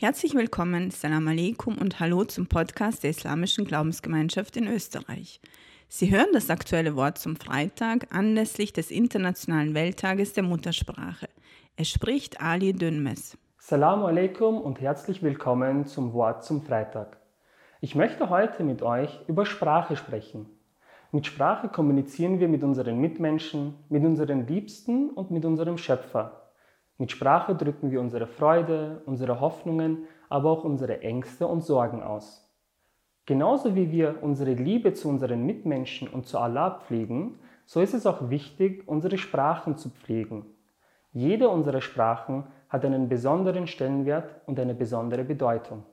Herzlich willkommen, Salam Aleikum und Hallo zum Podcast der Islamischen Glaubensgemeinschaft in Österreich. Sie hören das aktuelle Wort zum Freitag anlässlich des Internationalen Welttages der Muttersprache. Es spricht Ali Dünmes. Salam Aleikum und herzlich willkommen zum Wort zum Freitag. Ich möchte heute mit euch über Sprache sprechen. Mit Sprache kommunizieren wir mit unseren Mitmenschen, mit unseren Liebsten und mit unserem Schöpfer. Mit Sprache drücken wir unsere Freude, unsere Hoffnungen, aber auch unsere Ängste und Sorgen aus. Genauso wie wir unsere Liebe zu unseren Mitmenschen und zu Allah pflegen, so ist es auch wichtig, unsere Sprachen zu pflegen. Jede unserer Sprachen hat einen besonderen Stellenwert und eine besondere Bedeutung.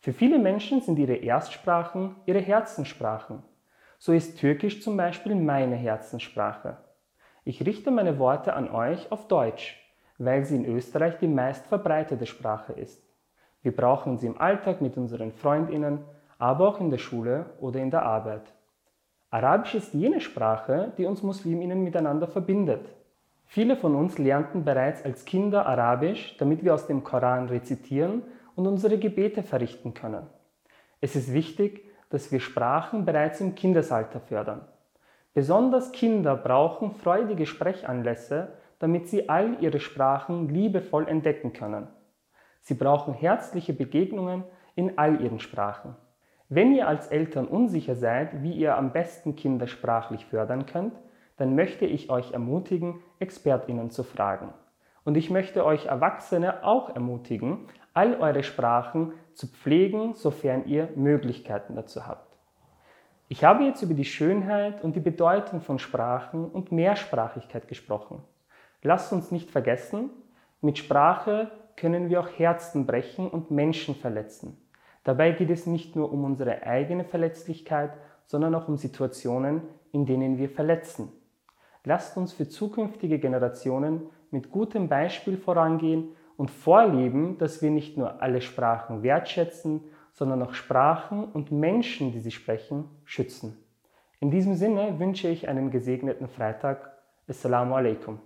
Für viele Menschen sind ihre Erstsprachen ihre Herzenssprachen. So ist Türkisch zum Beispiel meine Herzenssprache. Ich richte meine Worte an euch auf Deutsch weil sie in Österreich die meist verbreitete Sprache ist. Wir brauchen sie im Alltag mit unseren Freundinnen, aber auch in der Schule oder in der Arbeit. Arabisch ist jene Sprache, die uns Musliminnen miteinander verbindet. Viele von uns lernten bereits als Kinder Arabisch, damit wir aus dem Koran rezitieren und unsere Gebete verrichten können. Es ist wichtig, dass wir Sprachen bereits im Kindesalter fördern. Besonders Kinder brauchen freudige Sprechanlässe, damit sie all ihre Sprachen liebevoll entdecken können. Sie brauchen herzliche Begegnungen in all ihren Sprachen. Wenn ihr als Eltern unsicher seid, wie ihr am besten Kinder sprachlich fördern könnt, dann möchte ich euch ermutigen, Expertinnen zu fragen. Und ich möchte euch Erwachsene auch ermutigen, all eure Sprachen zu pflegen, sofern ihr Möglichkeiten dazu habt. Ich habe jetzt über die Schönheit und die Bedeutung von Sprachen und Mehrsprachigkeit gesprochen. Lasst uns nicht vergessen, mit Sprache können wir auch Herzen brechen und Menschen verletzen. Dabei geht es nicht nur um unsere eigene Verletzlichkeit, sondern auch um Situationen, in denen wir verletzen. Lasst uns für zukünftige Generationen mit gutem Beispiel vorangehen und vorleben, dass wir nicht nur alle Sprachen wertschätzen, sondern auch Sprachen und Menschen, die sie sprechen, schützen. In diesem Sinne wünsche ich einen gesegneten Freitag. Assalamu alaikum.